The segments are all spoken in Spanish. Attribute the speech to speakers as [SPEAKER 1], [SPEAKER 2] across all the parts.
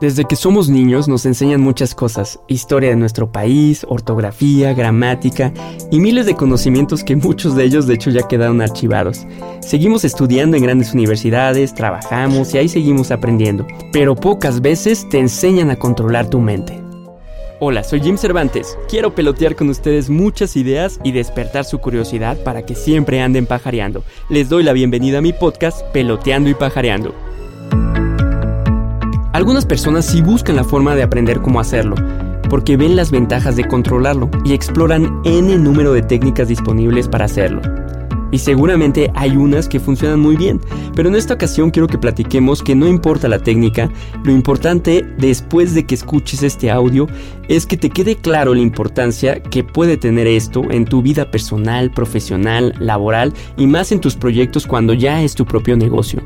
[SPEAKER 1] Desde que somos niños nos enseñan muchas cosas, historia de nuestro país, ortografía, gramática y miles de conocimientos que muchos de ellos de hecho ya quedaron archivados. Seguimos estudiando en grandes universidades, trabajamos y ahí seguimos aprendiendo, pero pocas veces te enseñan a controlar tu mente. Hola, soy Jim Cervantes. Quiero pelotear con ustedes muchas ideas y despertar su curiosidad para que siempre anden pajareando. Les doy la bienvenida a mi podcast Peloteando y Pajareando. Algunas personas sí buscan la forma de aprender cómo hacerlo, porque ven las ventajas de controlarlo y exploran n número de técnicas disponibles para hacerlo. Y seguramente hay unas que funcionan muy bien, pero en esta ocasión quiero que platiquemos que no importa la técnica, lo importante después de que escuches este audio es que te quede claro la importancia que puede tener esto en tu vida personal, profesional, laboral y más en tus proyectos cuando ya es tu propio negocio.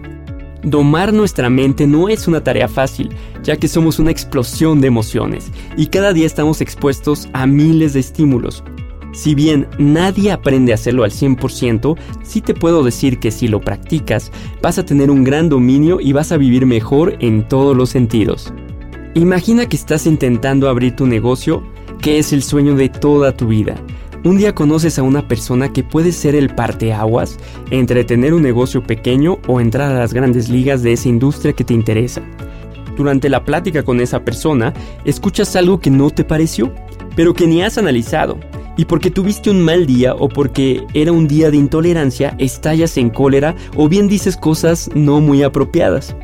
[SPEAKER 1] Domar nuestra mente no es una tarea fácil, ya que somos una explosión de emociones y cada día estamos expuestos a miles de estímulos. Si bien nadie aprende a hacerlo al 100%, sí te puedo decir que si lo practicas, vas a tener un gran dominio y vas a vivir mejor en todos los sentidos. Imagina que estás intentando abrir tu negocio, que es el sueño de toda tu vida un día conoces a una persona que puede ser el parteaguas entre tener un negocio pequeño o entrar a las grandes ligas de esa industria que te interesa. Durante la plática con esa persona, escuchas algo que no te pareció, pero que ni has analizado. Y porque tuviste un mal día o porque era un día de intolerancia, estallas en cólera o bien dices cosas no muy apropiadas.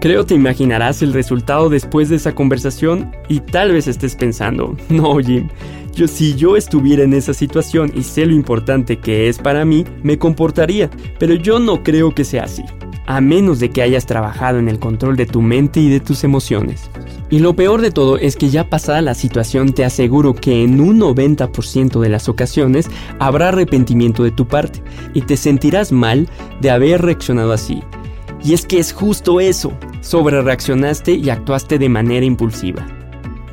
[SPEAKER 1] Creo te imaginarás el resultado después de esa conversación y tal vez estés pensando, no Jim, yo, si yo estuviera en esa situación y sé lo importante que es para mí, me comportaría, pero yo no creo que sea así, a menos de que hayas trabajado en el control de tu mente y de tus emociones. Y lo peor de todo es que ya pasada la situación te aseguro que en un 90% de las ocasiones habrá arrepentimiento de tu parte y te sentirás mal de haber reaccionado así. Y es que es justo eso, sobre reaccionaste y actuaste de manera impulsiva.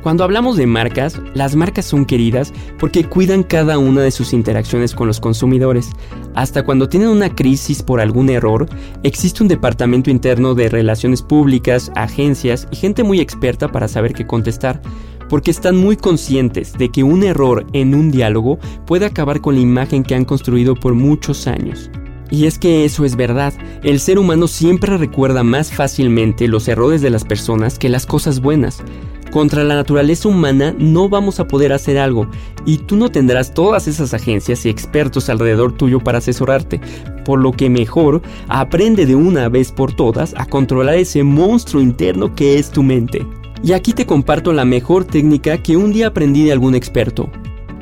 [SPEAKER 1] Cuando hablamos de marcas, las marcas son queridas porque cuidan cada una de sus interacciones con los consumidores. Hasta cuando tienen una crisis por algún error, existe un departamento interno de relaciones públicas, agencias y gente muy experta para saber qué contestar, porque están muy conscientes de que un error en un diálogo puede acabar con la imagen que han construido por muchos años. Y es que eso es verdad, el ser humano siempre recuerda más fácilmente los errores de las personas que las cosas buenas. Contra la naturaleza humana no vamos a poder hacer algo y tú no tendrás todas esas agencias y expertos alrededor tuyo para asesorarte, por lo que mejor aprende de una vez por todas a controlar ese monstruo interno que es tu mente. Y aquí te comparto la mejor técnica que un día aprendí de algún experto.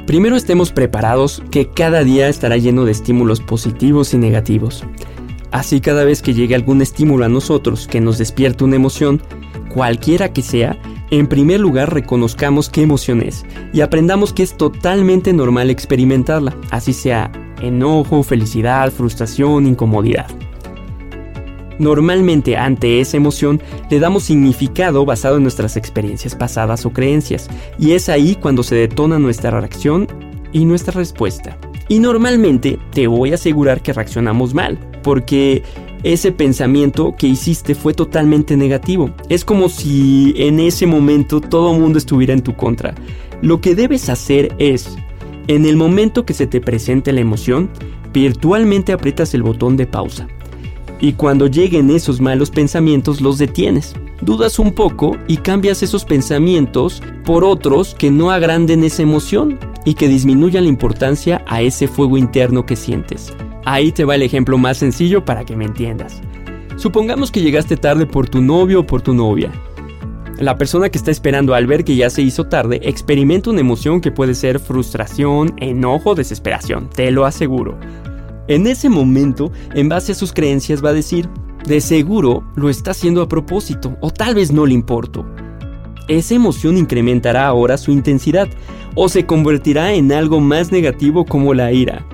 [SPEAKER 1] Primero estemos preparados que cada día estará lleno de estímulos positivos y negativos. Así cada vez que llegue algún estímulo a nosotros que nos despierte una emoción, cualquiera que sea, en primer lugar, reconozcamos qué emoción es y aprendamos que es totalmente normal experimentarla, así sea enojo, felicidad, frustración, incomodidad. Normalmente ante esa emoción le damos significado basado en nuestras experiencias pasadas o creencias, y es ahí cuando se detona nuestra reacción y nuestra respuesta. Y normalmente te voy a asegurar que reaccionamos mal, porque ese pensamiento que hiciste fue totalmente negativo. Es como si en ese momento todo el mundo estuviera en tu contra. Lo que debes hacer es, en el momento que se te presente la emoción, virtualmente aprietas el botón de pausa. Y cuando lleguen esos malos pensamientos los detienes. Dudas un poco y cambias esos pensamientos por otros que no agranden esa emoción y que disminuyan la importancia a ese fuego interno que sientes. Ahí te va el ejemplo más sencillo para que me entiendas. Supongamos que llegaste tarde por tu novio o por tu novia. La persona que está esperando al ver que ya se hizo tarde experimenta una emoción que puede ser frustración, enojo, desesperación, te lo aseguro. En ese momento, en base a sus creencias, va a decir, de seguro lo está haciendo a propósito, o tal vez no le importo. Esa emoción incrementará ahora su intensidad, o se convertirá en algo más negativo como la ira.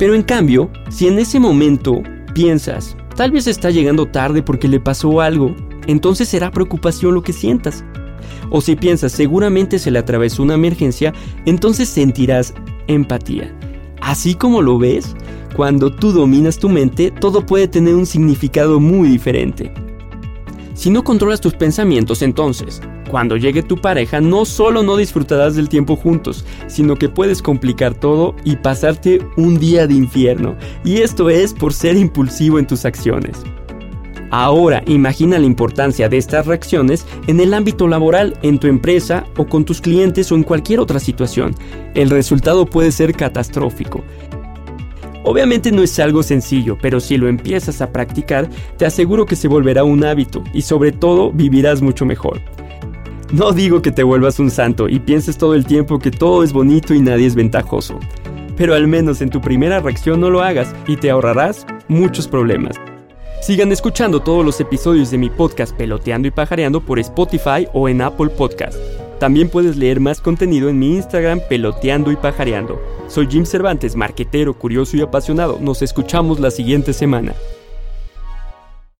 [SPEAKER 1] Pero en cambio, si en ese momento piensas, tal vez está llegando tarde porque le pasó algo, entonces será preocupación lo que sientas. O si piensas, seguramente se le atravesó una emergencia, entonces sentirás empatía. Así como lo ves, cuando tú dominas tu mente, todo puede tener un significado muy diferente. Si no controlas tus pensamientos entonces, cuando llegue tu pareja no solo no disfrutarás del tiempo juntos, sino que puedes complicar todo y pasarte un día de infierno. Y esto es por ser impulsivo en tus acciones. Ahora imagina la importancia de estas reacciones en el ámbito laboral, en tu empresa o con tus clientes o en cualquier otra situación. El resultado puede ser catastrófico. Obviamente no es algo sencillo, pero si lo empiezas a practicar, te aseguro que se volverá un hábito y sobre todo vivirás mucho mejor. No digo que te vuelvas un santo y pienses todo el tiempo que todo es bonito y nadie es ventajoso, pero al menos en tu primera reacción no lo hagas y te ahorrarás muchos problemas. Sigan escuchando todos los episodios de mi podcast Peloteando y Pajareando por Spotify o en Apple Podcast. También puedes leer más contenido en mi Instagram Peloteando y Pajareando. Soy Jim Cervantes, marquetero, curioso y apasionado. Nos escuchamos la siguiente semana.